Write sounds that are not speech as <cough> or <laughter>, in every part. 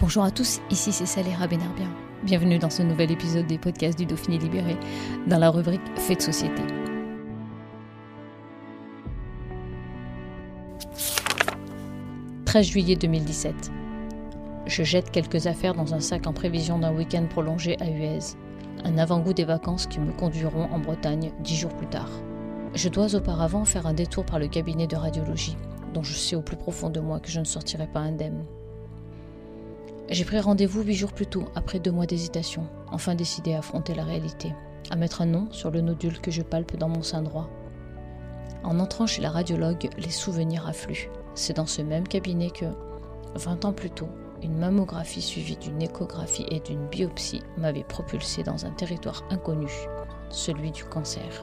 Bonjour à tous, ici c'est Saléra Benarbien. Bienvenue dans ce nouvel épisode des podcasts du Dauphiné Libéré, dans la rubrique Fait de société. « 13 juillet 2017. Je jette quelques affaires dans un sac en prévision d'un week-end prolongé à Huez. Un avant-goût des vacances qui me conduiront en Bretagne dix jours plus tard. Je dois auparavant faire un détour par le cabinet de radiologie, dont je sais au plus profond de moi que je ne sortirai pas indemne. J'ai pris rendez-vous huit jours plus tôt, après deux mois d'hésitation, enfin décidé à affronter la réalité, à mettre un nom sur le nodule que je palpe dans mon sein droit. En entrant chez la radiologue, les souvenirs affluent. C'est dans ce même cabinet que, 20 ans plus tôt, une mammographie suivie d'une échographie et d'une biopsie m'avait propulsé dans un territoire inconnu, celui du cancer.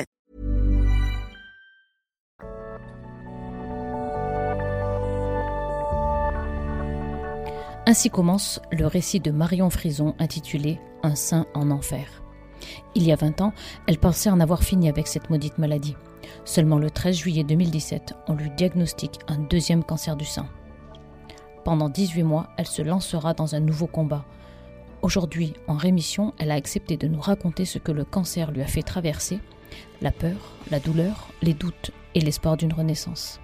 Ainsi commence le récit de Marion Frison intitulé Un sein en enfer. Il y a 20 ans, elle pensait en avoir fini avec cette maudite maladie. Seulement le 13 juillet 2017, on lui diagnostique un deuxième cancer du sein. Pendant 18 mois, elle se lancera dans un nouveau combat. Aujourd'hui, en rémission, elle a accepté de nous raconter ce que le cancer lui a fait traverser, la peur, la douleur, les doutes et l'espoir d'une renaissance.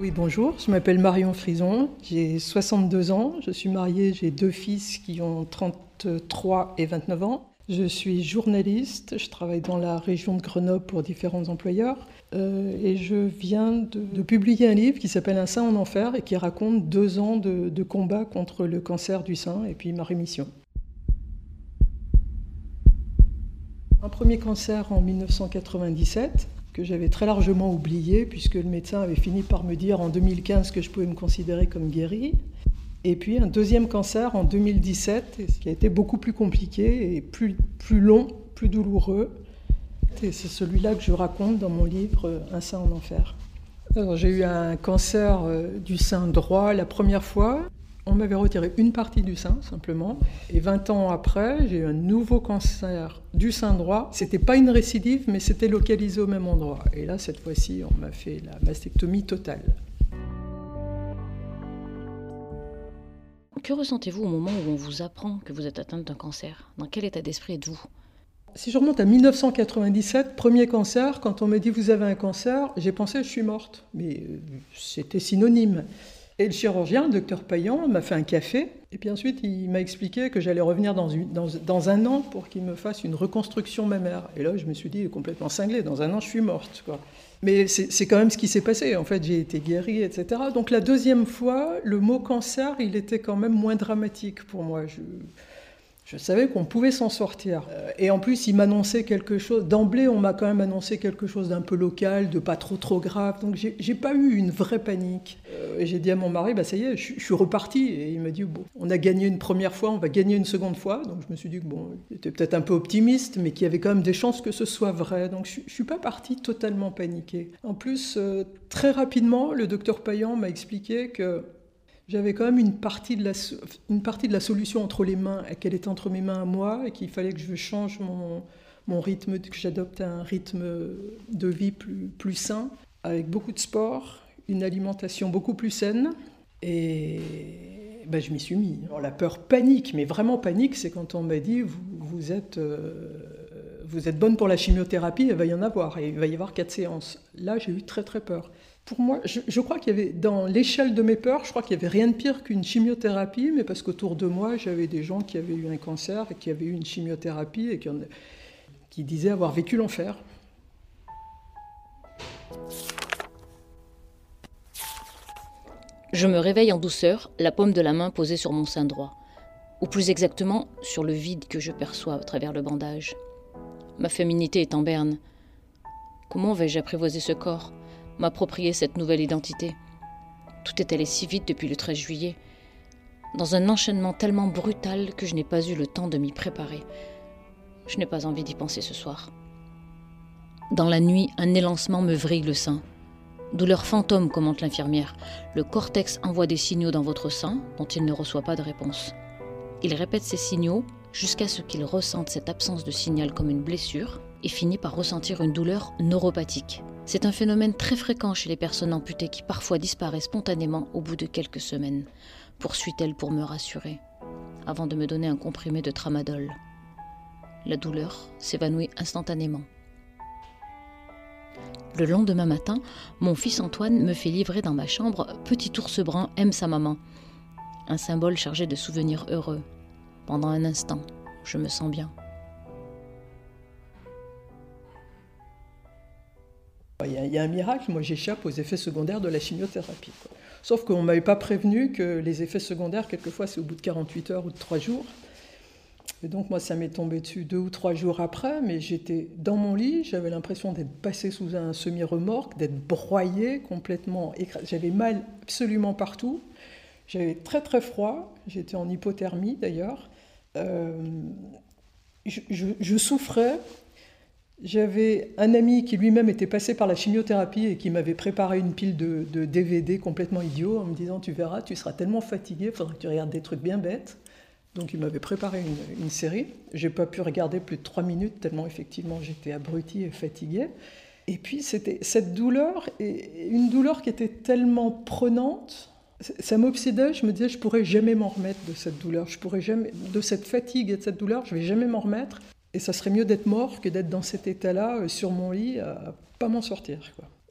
Oui, bonjour, je m'appelle Marion Frison, j'ai 62 ans, je suis mariée, j'ai deux fils qui ont 33 et 29 ans. Je suis journaliste, je travaille dans la région de Grenoble pour différents employeurs. Euh, et je viens de, publier un livre qui s'appelle Un sein en enfer et qui raconte deux ans de, de combat contre le cancer du sein et puis ma rémission. Un premier cancer en 1997 que j'avais très largement oublié, puisque le médecin avait fini par me dire en 2015 que je pouvais me considérer comme guéri. Et puis un deuxième cancer en 2017, ce qui a été beaucoup plus compliqué et plus, plus long, plus douloureux. C'est celui-là que je raconte dans mon livre Un sein en enfer. J'ai eu un cancer euh, du sein droit la première fois. On m'avait retiré une partie du sein, simplement. Et 20 ans après, j'ai eu un nouveau cancer du sein droit. C'était pas une récidive, mais c'était localisé au même endroit. Et là, cette fois-ci, on m'a fait la mastectomie totale. Que ressentez-vous au moment où on vous apprend que vous êtes atteinte d'un cancer? Dans quel état d'esprit êtes-vous? Si je remonte à 1997, premier cancer, quand on me dit vous avez un cancer, j'ai pensé je suis morte. Mais euh, c'était synonyme. Et le chirurgien, le docteur Payan, m'a fait un café. Et puis ensuite, il m'a expliqué que j'allais revenir dans, un an pour qu'il me fasse une reconstruction mammaire. Et là, je me suis dit, complètement cinglé, dans un an, je suis morte. Quoi. Mais c'est quand même ce qui s'est passé. En fait, j'ai été guérie, etc. Donc la deuxième fois, le mot cancer, il était quand même moins dramatique pour moi. Je savais qu'on pouvait s'en sortir. Euh, et en plus, il m'annonçait quelque chose. D'emblée, on m'a quand même annoncé quelque chose d'un peu local, de pas trop trop grave. Donc, j'ai pas eu une vraie panique. Euh, et j'ai dit à mon mari, bah ça y est, je, suis reparti. Et il m'a dit, bon, on a gagné une première fois, on va gagner une seconde fois. Donc, je me suis dit que bon, j'étais peut-être un peu optimiste, mais qu'il y avait quand même des chances que ce soit vrai. Donc, je, je suis pas partie totalement paniquée. En plus, euh, très rapidement, le docteur Payan m'a expliqué que j'avais quand même une partie, de la, solution entre les mains, qu'elle était entre mes mains à moi, et qu'il fallait que je change mon, rythme, que j'adopte un rythme de vie plus, sain, avec beaucoup de sport, une alimentation beaucoup plus saine. Et ben, je m'y suis mis. La peur panique, mais vraiment panique, c'est quand on m'a dit vous, êtes, euh, vous êtes bonne pour la chimiothérapie, il va y en avoir, et il va y avoir quatre séances. Là, j'ai eu très très peur pour moi, je, crois qu'il y avait, dans l'échelle de mes peurs, je crois qu'il n'y avait rien de pire qu'une chimiothérapie, mais parce qu'autour de moi, j'avais des gens qui avaient eu un cancer et qui avaient eu une chimiothérapie et qui, qui disaient avoir vécu l'enfer. Je me réveille en douceur, la paume de la main posée sur mon sein droit, ou plus exactement sur le vide que je perçois à travers le bandage. Ma féminité est en berne. Comment vais-je apprivoiser ce corps, m'approprier cette nouvelle identité Tout est allé si vite depuis le 13 juillet, dans un enchaînement tellement brutal que je n'ai pas eu le temps de m'y préparer. Je n'ai pas envie d'y penser ce soir. Dans la nuit, un élancement me vrille le sein. Douleur fantôme, commente l'infirmière. Le cortex envoie des signaux dans votre sein dont il ne reçoit pas de réponse. Il répète ces signaux jusqu'à ce qu'il ressente cette absence de signal comme une blessure et finit par ressentir une douleur neuropathique. C'est un phénomène très fréquent chez les personnes amputées qui parfois disparaît spontanément au bout de quelques semaines, poursuit-elle pour me rassurer, avant de me donner un comprimé de tramadol. La douleur s'évanouit instantanément. Le lendemain matin, mon fils Antoine me fait livrer dans ma chambre Petit ours brun aime sa maman. Un symbole chargé de souvenirs heureux. Pendant un instant, je me sens bien. Il y, a, un miracle, moi j'échappe aux effets secondaires de la chimiothérapie. Sauf qu'on ne m'avait pas prévenu que les effets secondaires, quelquefois, c'est au bout de 48 heures ou de 3 jours. Et donc moi, ça m'est tombé dessus deux ou trois jours après, mais j'étais dans mon lit, j'avais l'impression d'être passé sous un semi-remorque, d'être broyé complètement, j'avais mal absolument partout, j'avais très très froid, j'étais en hypothermie d'ailleurs, euh, je, souffrais, j'avais un ami qui lui-même était passé par la chimiothérapie et qui m'avait préparé une pile de, DVD complètement idiot en me disant tu verras, tu seras tellement fatigué, il faudra que tu regardes des trucs bien bêtes. Donc il m'avait préparé une, une série. J'ai pas pu regarder plus de trois minutes tellement effectivement j'étais abruti et fatigué. Et puis c'était cette douleur, et une douleur qui était tellement prenante, ça m'obsédait. Je me disais je pourrais jamais m'en remettre de cette douleur, je pourrais jamais de cette fatigue et de cette douleur, je vais jamais m'en remettre. Et ça serait mieux d'être mort que d'être dans cet état-là euh, sur mon lit, à pas m'en sortir.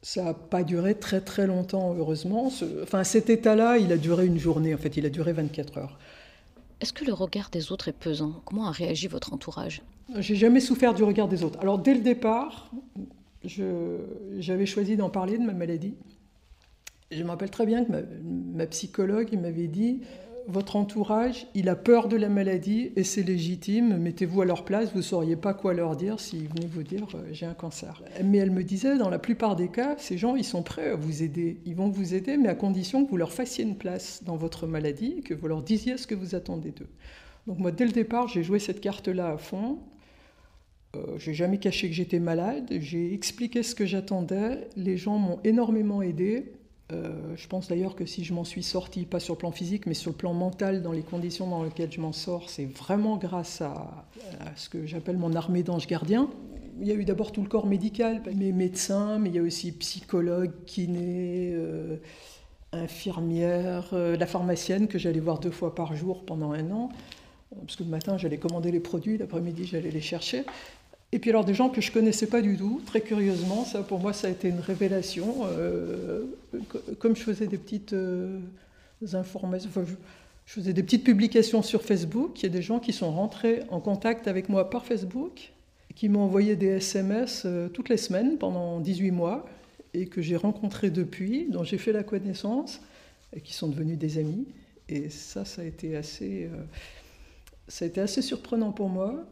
Ça n'a pas duré très très longtemps, heureusement. Enfin, cet état-là, il a duré une journée, en fait, il a duré 24 heures. Est-ce que le regard des autres est pesant? Comment a réagi votre entourage? J'ai jamais souffert du regard des autres. Alors dès le départ, j'avais choisi d'en parler de ma maladie. Je me rappelle très bien que ma, ma psychologue m'avait dit votre entourage, il a peur de la maladie et c'est légitime. Mettez-vous à leur place, vous ne sauriez pas quoi leur dire s'ils venaient vous dire euh, j'ai un cancer. Mais elle me disait, dans la plupart des cas, ces gens, ils sont prêts à vous aider. Ils vont vous aider, mais à condition que vous leur fassiez une place dans votre maladie, que vous leur disiez ce que vous attendez d'eux. Donc moi, dès le départ, j'ai joué cette carte-là à fond. Euh, j'ai jamais caché que j'étais malade. J'ai expliqué ce que j'attendais. Les gens m'ont énormément aidé. Euh, je pense d'ailleurs que si je m'en suis sorti, pas sur le plan physique, mais sur le plan mental, dans les conditions dans lesquelles je m'en sors, c'est vraiment grâce à, ce que j'appelle mon armée d'anges gardiens. Il y a eu d'abord tout le corps médical, mes médecins, mais il y a aussi psychologues, kinés, euh, infirmières, euh, la pharmacienne que j'allais voir deux fois par jour pendant un an. Parce que le matin, j'allais commander les produits, l'après-midi, j'allais les chercher. Et puis alors des gens que je connaissais pas du tout, très curieusement, ça pour moi ça a été une révélation. Euh, comme je faisais des petites euh, informations, je, faisais des petites publications sur Facebook, il y a des gens qui sont rentrés en contact avec moi par Facebook, qui m'ont envoyé des SMS euh, toutes les semaines pendant 18 mois, et que j'ai rencontrés depuis, dont j'ai fait la connaissance, et qui sont devenus des amis. Et ça, ça a été assez, ça a été assez surprenant pour moi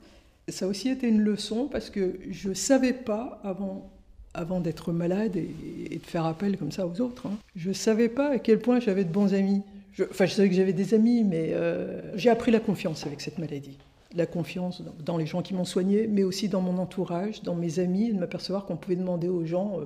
ça a aussi été une leçon parce que je ne savais pas avant, d'être malade et, de faire appel comme ça aux autres, hein, je ne savais pas à quel point j'avais de bons amis. Enfin, je savais que j'avais des amis, mais euh, j'ai appris la confiance avec cette maladie. La confiance dans, les gens qui m'ont soigné, mais aussi dans mon entourage, dans mes amis, et de m'apercevoir qu'on pouvait demander aux gens euh,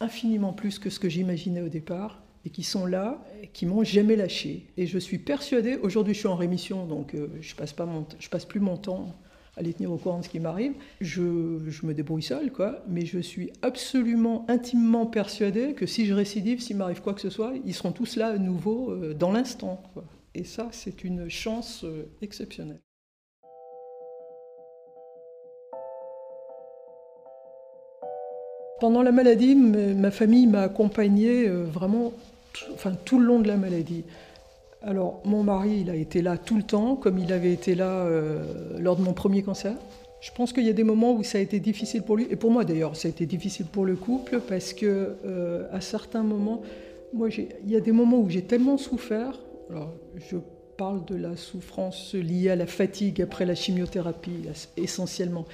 infiniment plus que ce que j'imaginais au départ et qui sont là, qui m'ont jamais lâché. Et je suis persuadée, aujourd'hui je suis en rémission, donc euh, je passe pas passe plus mon temps aller tenir au courant de ce qui m'arrive. Je, me débrouille seul, quoi, mais je suis absolument intimement persuadé que si je récidive, s'il m'arrive quoi que ce soit, ils seront tous là à nouveau euh, dans l'instant. Et ça, c'est une chance euh, exceptionnelle. Pendant la maladie, ma famille m'a accompagné euh, vraiment enfin, tout le long de la maladie. Alors, mon mari, il a été là tout le temps, comme il avait été là euh, lors de mon premier cancer. Je pense qu'il y a des moments où ça a été difficile pour lui, et pour moi d'ailleurs, ça a été difficile pour le couple, parce que euh, à certains moments, moi, il y a des moments où j'ai tellement souffert. Alors, je parle de la souffrance liée à la fatigue après la chimiothérapie, essentiellement.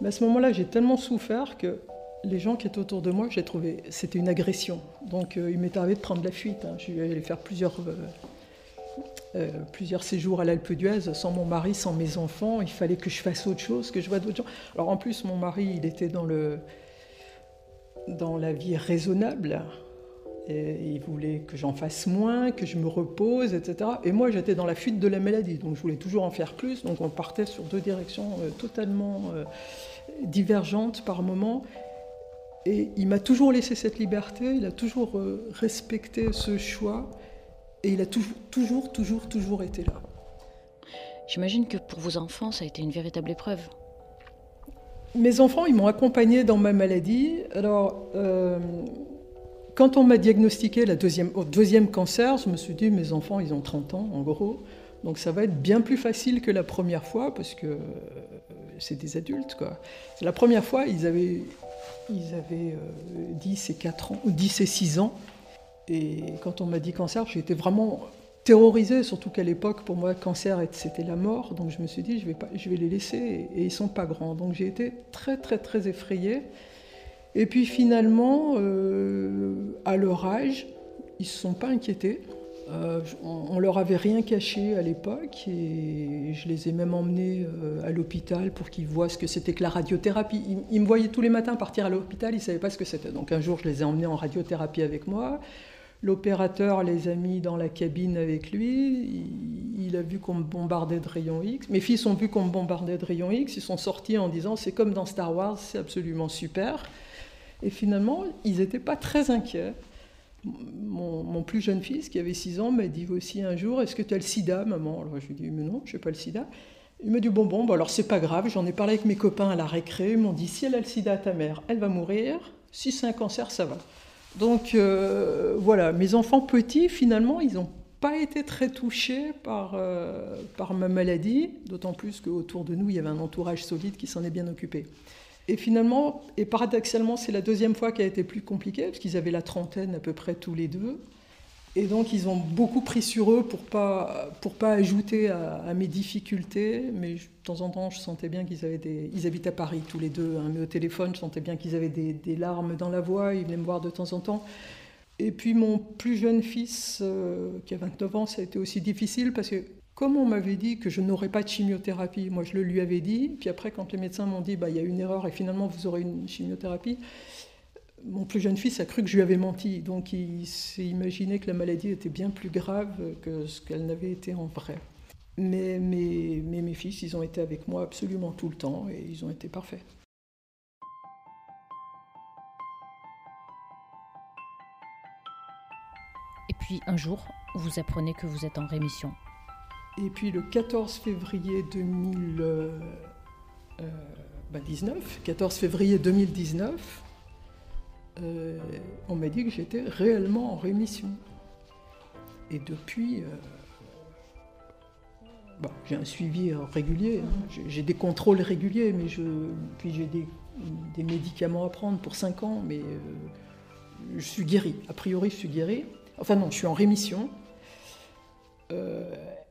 Mais à ce moment-là, j'ai tellement souffert que les gens qui étaient autour de moi, j'ai trouvé, c'était une agression. Donc euh, il m'est arrivé de prendre la fuite. Hein. Je suis allée faire plusieurs, euh, euh, plusieurs séjours à l'Alpe d'Huez sans mon mari, sans mes enfants. Il fallait que je fasse autre chose, que je vois d'autres gens. Alors en plus, mon mari, il était dans, le, dans la vie raisonnable. Et il voulait que j'en fasse moins, que je me repose, etc. Et moi, j'étais dans la fuite de la maladie, donc je voulais toujours en faire plus. Donc on partait sur deux directions totalement divergentes par moments. Et il m'a toujours laissé cette liberté, il a toujours euh, respecté ce choix, et il a toujours, toujours, toujours, toujours été là. J'imagine que pour vos enfants, ça a été une véritable épreuve. Mes enfants, ils m'ont accompagné dans ma maladie. Alors, euh, quand on m'a diagnostiqué la deuxième, deuxième cancer, je me suis dit, mes enfants, ils ont 30 ans, en gros. Donc ça va être bien plus facile que la première fois, parce que euh, c'est des adultes, quoi. La première fois, ils avaient ils avaient 10 euh, et 4 ans, 10 et 6 ans. Et quand on m'a dit cancer, été vraiment terrorisée, surtout qu'à l'époque, pour moi, cancer, c'était la mort. Donc je me suis dit, je vais, les laisser, et, ils ne sont pas grands. Donc j'ai été très, très, très effrayée. Et puis finalement, euh, à leur âge, ils ne se sont pas inquiétés. Euh, on, leur avait rien caché à l'époque et je les ai même emmenés euh, à l'hôpital pour qu'ils voient ce que c'était que la radiothérapie. Ils, me voyaient tous les matins partir à l'hôpital, ils ne savaient pas ce que c'était. Donc un jour, je les ai emmenés en radiothérapie avec moi. L'opérateur les a mis dans la cabine avec lui. Il, a vu qu'on me bombardait de rayons X. Mes fils ont vu qu'on me bombardait de rayons X. Ils sont sortis en disant c'est comme dans Star Wars, c'est absolument super. Et finalement, ils n'étaient pas très inquiets. Mon, plus jeune fils, qui avait 6 ans, m'a dit aussi un jour Est-ce que tu as le sida, maman? Alors je lui ai dit Mais non, je n'ai pas le sida. Il m'a dit Bon, bon, bon alors c'est pas grave. J'en ai parlé avec mes copains à la récré. Ils m'ont dit Si elle a le sida ta mère, elle va mourir. Si c'est un cancer, ça va. Donc euh, voilà, mes enfants petits, finalement, ils n'ont pas été très touchés par, euh, par ma maladie, d'autant plus qu'autour de nous, il y avait un entourage solide qui s'en est bien occupé. Et finalement, et paradoxalement, c'est la deuxième fois qui a été plus compliquée, parce qu'ils avaient la trentaine à peu près tous les deux. Et donc, ils ont beaucoup pris sur eux pour pas pour pas ajouter à, mes difficultés. Mais de temps en temps, je sentais bien qu'ils avaient des. Ils habitent à Paris tous les deux, hein, mais au téléphone, je sentais bien qu'ils avaient des, des, larmes dans la voix. Ils venaient me voir de temps en temps. Et puis, mon plus jeune fils, euh, qui a 29 ans, ça a été aussi difficile parce que comme on m'avait dit que je n'aurais pas de chimiothérapie, moi je le lui avais dit, puis après quand les médecins m'ont dit bah, il y a une erreur et finalement vous aurez une chimiothérapie, mon plus jeune fils a cru que je lui avais menti, donc il s'est imaginé que la maladie était bien plus grave que ce qu'elle n'avait été en vrai. Mais, mais, mais mes fils, ils ont été avec moi absolument tout le temps et ils ont été parfaits. Et puis un jour, vous apprenez que vous êtes en rémission. Et puis le 14 février 2019, 14 bah, février 2019, euh, on m'a dit que j'étais réellement en rémission. Et depuis, euh, bah, j'ai un suivi régulier, hein. j'ai des contrôles réguliers, mais puis j'ai des, médicaments à prendre pour 5 ans, mais euh, je suis guéri. A priori, je suis guéri. Enfin non, je suis en rémission.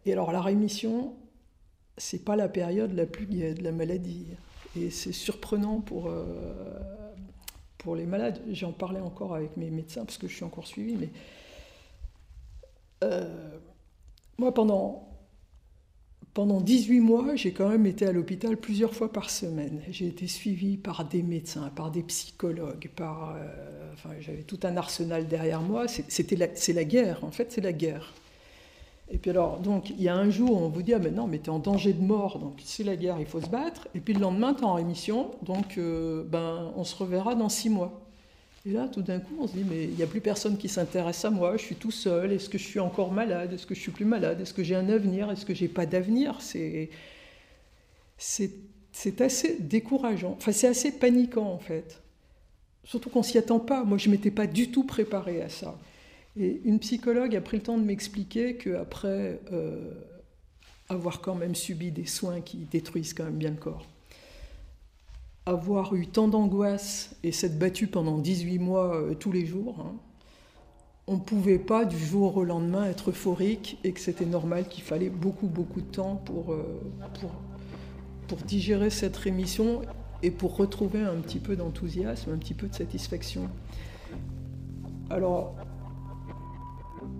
Et alors la rémission, c'est pas la période la plus gaie de la maladie. Et c'est surprenant pour, pour les malades. J'en parlais encore avec mes médecins parce que je suis encore suivi. Mais euh, moi, pendant, pendant 18 mois, j'ai quand même été à l'hôpital plusieurs fois par semaine. J'ai été suivi par des médecins, par des psychologues, par, euh, enfin, j'avais tout un arsenal derrière moi. C'est la guerre, en fait, c'est la guerre. Et puis alors, donc, il y a un jour on vous dit, ah mais non, mais tu es en danger de mort, donc c'est la guerre, il faut se battre. Et puis le lendemain, tu es en rémission, donc euh, ben, on se reverra dans six mois. Et là, tout d'un coup, on se dit, mais il n'y a plus personne qui s'intéresse à moi, je suis tout seul, est-ce que je suis encore malade, est-ce que je suis plus malade, est-ce que j'ai un avenir, est-ce que j'ai pas d'avenir? C'est assez décourageant, enfin c'est assez paniquant en fait. Surtout qu'on s'y attend pas, moi je m'étais pas du tout préparé à ça. Et une psychologue a pris le temps de m'expliquer qu'après euh, avoir quand même subi des soins qui détruisent quand même bien le corps, avoir eu tant d'angoisse et s'être battu pendant 18 mois euh, tous les jours, hein, on ne pouvait pas du jour au lendemain être euphorique et que c'était normal qu'il fallait beaucoup beaucoup de temps pour, euh, pour, pour digérer cette rémission et pour retrouver un petit peu d'enthousiasme, un petit peu de satisfaction. Alors,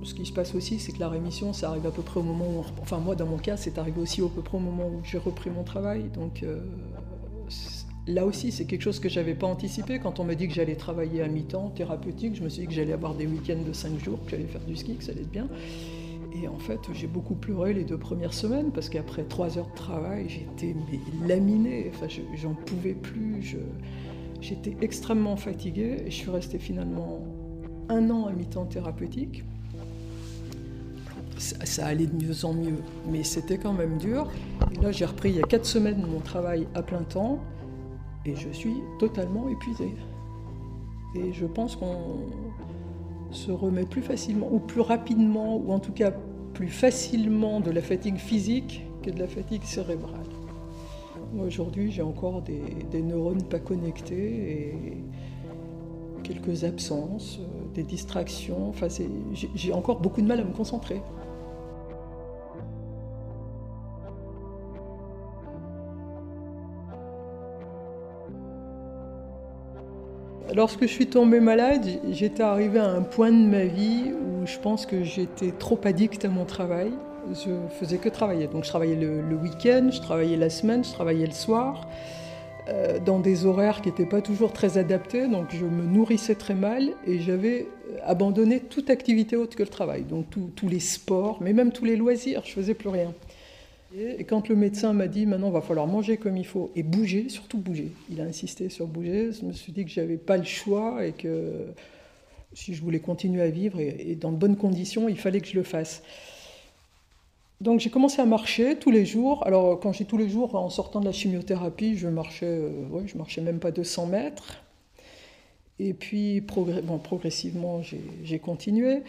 ce qui se passe aussi, c'est que la rémission, ça arrive à peu près au moment où, enfin moi dans mon cas, c'est arrivé aussi à peu près au moment où j'ai repris mon travail. Donc euh, là aussi, c'est quelque chose que j'avais pas anticipé. Quand on m'a dit que j'allais travailler à mi-temps, thérapeutique, je me suis dit que j'allais avoir des week-ends de 5 jours, que j'allais faire du ski, que ça allait être bien. Et en fait, j'ai beaucoup pleuré les deux premières semaines parce qu'après trois heures de travail, j'étais laminée. Enfin, j'en pouvais plus. J'étais extrêmement fatiguée et je suis restée finalement un an à mi-temps thérapeutique. Ça, allait de mieux en mieux, mais c'était quand même dur. Et là, j'ai repris il y a quatre semaines mon travail à plein temps et je suis totalement épuisée. Et je pense qu'on se remet plus facilement, ou plus rapidement, ou en tout cas plus facilement de la fatigue physique que de la fatigue cérébrale. Aujourd'hui, j'ai encore des, des, neurones pas connectés et quelques absences, euh, des distractions. Enfin, j'ai encore beaucoup de mal à me concentrer. Lorsque je suis tombée malade, j'étais arrivée à un point de ma vie où je pense que j'étais trop addicte à mon travail. Je faisais que travailler. Donc je travaillais le, week-end, je travaillais la semaine, je travaillais le soir, euh, dans des horaires qui n'étaient pas toujours très adaptés. Donc je me nourrissais très mal et j'avais abandonné toute activité autre que le travail. Donc tous les sports, mais même tous les loisirs, je faisais plus rien. Et quand le médecin m'a dit maintenant il va falloir manger comme il faut et bouger, surtout bouger, il a insisté sur bouger, je me suis dit que j'avais pas le choix et que si je voulais continuer à vivre et, dans de bonnes conditions, il fallait que je le fasse. Donc j'ai commencé à marcher tous les jours. Alors quand j'ai tous les jours, en sortant de la chimiothérapie, je marchais, euh, je marchais même pas 200 mètres. Et puis progressivement, j'ai continué.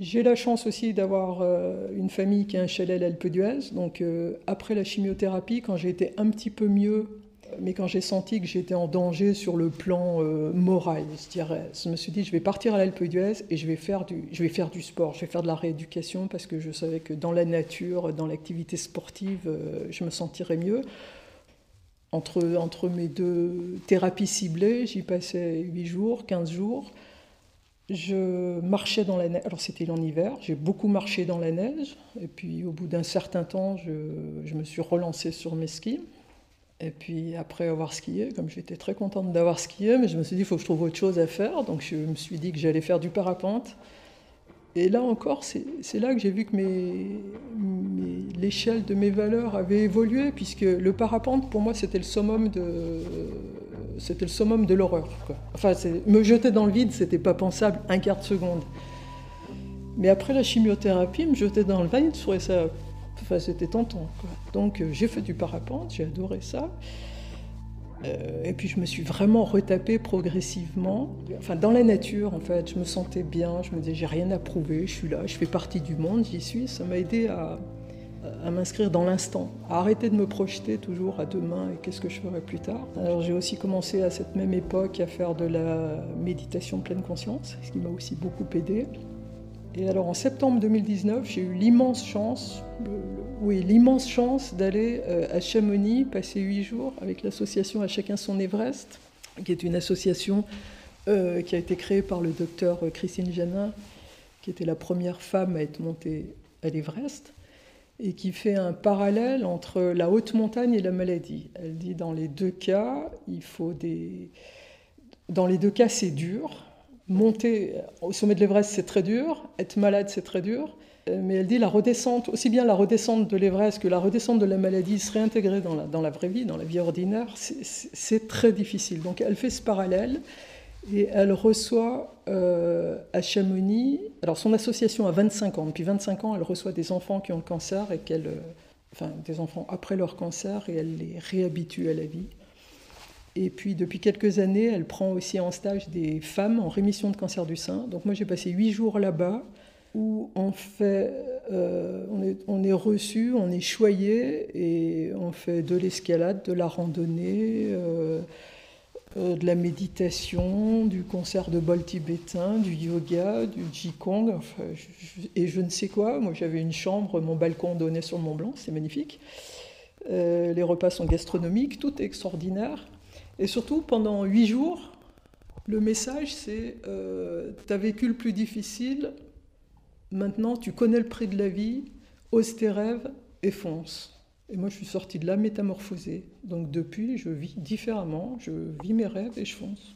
J'ai la chance aussi d'avoir euh, une famille qui a un chalet à d'Huez. Donc euh, après la chimiothérapie, quand j'ai été un petit peu mieux, mais quand j'ai senti que j'étais en danger sur le plan euh, moral, je me suis dit je vais partir à l'Alpe d'Huez et je vais, faire du, je vais faire du sport, je vais faire de la rééducation parce que je savais que dans la nature, dans l'activité sportive, je me sentirais mieux. Entre, entre mes deux thérapies ciblées, j'y passais 8 jours, 15 jours. Je marchais dans la neige. Alors c'était en hiver, j'ai beaucoup marché dans la neige. Et puis au bout d'un certain temps, je, me suis relancée sur mes skis. Et puis après avoir skié, comme j'étais très contente d'avoir skié, mais je me suis dit, il faut que je trouve autre chose à faire. Donc je me suis dit que j'allais faire du parapente. Et là encore, c'est là que j'ai vu que l'échelle de mes valeurs avait évolué, puisque le parapente, pour moi, c'était le summum de, c'était le summum de l'horreur. Enfin, me jeter dans le vide, c'était pas pensable un quart de seconde. Mais après la chimiothérapie, me jeter dans le vide, ça. Enfin, c'était tentant. Donc, euh, j'ai fait du parapente, j'ai adoré ça. Euh, et puis je me suis vraiment retapée progressivement. Enfin, dans la nature, en fait, je me sentais bien. Je me disais, j'ai rien à prouver, je suis là, je fais partie du monde, j'y suis. Ça m'a aidé à, à m'inscrire dans l'instant, à arrêter de me projeter toujours à demain et qu'est-ce que je ferai plus tard. Alors j'ai aussi commencé à cette même époque à faire de la méditation pleine conscience, ce qui m'a aussi beaucoup aidé. Et alors en septembre 2019, j'ai eu l'immense chance, oui, l'immense chance d'aller euh, à Chamonix passer huit jours avec l'association À chacun son Everest, qui est une association euh, qui a été créée par le docteur Christine Janin, qui était la première femme à être montée à l'Everest et qui fait un parallèle entre la haute montagne et la maladie. Elle dit dans les deux cas, il faut des... Dans les deux cas, c'est dur. Monter au sommet de l'Everest, c'est très dur. Être malade, c'est très dur. Mais elle dit la redescente, aussi bien la redescente de l'Everest que la redescente de la maladie, se réintégrer dans la, dans la vraie vie, dans la vie ordinaire, c'est très difficile. Donc elle fait ce parallèle. Et elle reçoit euh, à Chamonix, alors son association a 25 ans, depuis 25 ans, elle reçoit des enfants qui ont le cancer et qu'elle, euh, enfin des enfants après leur cancer et elle les réhabitue à la vie. Et puis depuis quelques années, elle prend aussi en stage des femmes en rémission de cancer du sein. Donc moi j'ai passé huit jours là-bas où on fait, euh, est, on est reçu, on est choyé et on fait de l'escalade, de la randonnée. Euh, de la méditation, du concert de bol tibétain, du yoga, du jikong, enfin, et je ne sais quoi. Moi, j'avais une chambre, mon balcon donnait sur le Mont Blanc, c'est magnifique. Euh, les repas sont gastronomiques, tout est extraordinaire. Et surtout, pendant huit jours, le message, c'est euh, tu as vécu le plus difficile, maintenant tu connais le prix de la vie, ose tes rêves et fonce. Et moi, je suis sortie de là métamorphosée. Donc depuis, je vis différemment, je vis mes rêves et je fonce.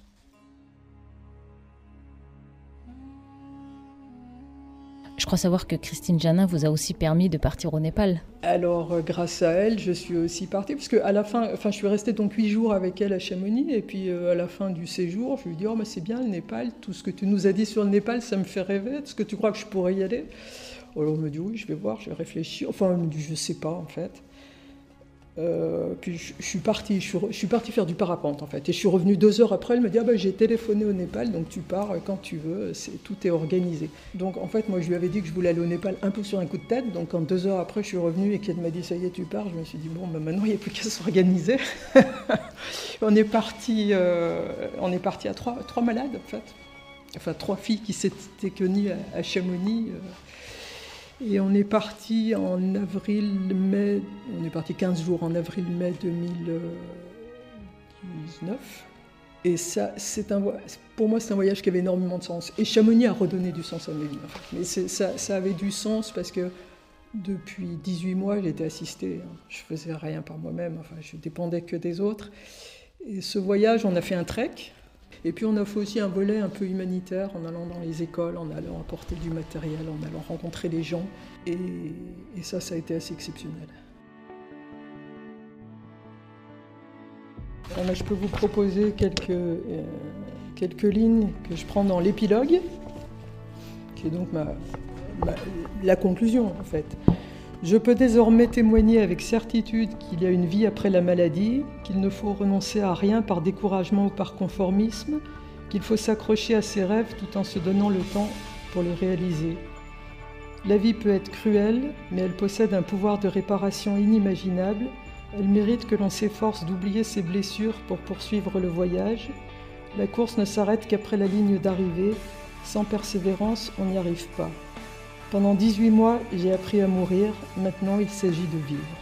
Je crois savoir que Christine Janin vous a aussi permis de partir au Népal. Alors, euh, grâce à elle, je suis aussi partie, parce qu'à la fin, enfin, je suis restée donc huit jours avec elle à Chamonix, et puis euh, à la fin du séjour, je lui ai dit, oh, mais c'est bien le Népal, tout ce que tu nous as dit sur le Népal, ça me fait rêver, est-ce que tu crois que je pourrais y aller? Alors, elle me dit, oui, je vais voir, je vais réfléchir. Enfin, elle me dit, je sais pas, en fait. Euh, puis je, suis partie, je suis, partie faire du parapente en fait. Et je suis revenue deux heures après, elle me dit ah ben, j'ai téléphoné au Népal, donc tu pars quand tu veux, c'est, tout est organisé. Donc en fait moi je lui avais dit que je voulais aller au Népal un peu sur un coup de tête, donc quand deux heures après je suis revenue et qu'elle m'a dit ça y est tu pars, je me suis dit bon ben, maintenant il n'y a plus qu'à s'organiser. <laughs> on est parti, euh, on est parti à trois, trois malades en fait, enfin trois filles qui s'étaient connues à, Chamonix. Euh, et on est parti en avril-mai, on est parti 15 jours en avril-mai 2019. Et ça, c'est un, pour moi, c'est un voyage qui avait énormément de sens. Et Chamonix a redonné du sens à ma vie. Mais ça, ça, avait du sens parce que depuis 18 mois, j'étais assistée. Je faisais rien par moi-même. Enfin, je dépendais que des autres. Et ce voyage, on a fait un trek. Et puis on a fait aussi un volet un peu humanitaire en allant dans les écoles, en allant apporter du matériel, en allant rencontrer les gens. Et, ça, ça a été assez exceptionnel. je peux vous proposer quelques, euh, quelques lignes que je prends dans l'épilogue, qui est donc la conclusion en fait. Je peux désormais témoigner avec certitude qu'il y a une vie après la maladie, qu'il ne faut renoncer à rien par découragement ou par conformisme, qu'il faut s'accrocher à ses rêves tout en se donnant le temps pour les réaliser. La vie peut être cruelle, mais elle possède un pouvoir de réparation inimaginable. Elle mérite que l'on s'efforce d'oublier ses blessures pour poursuivre le voyage. La course ne s'arrête qu'après la ligne d'arrivée. Sans persévérance, on n'y arrive pas. Pendant 18 mois, j'ai appris à mourir, maintenant il s'agit de vivre.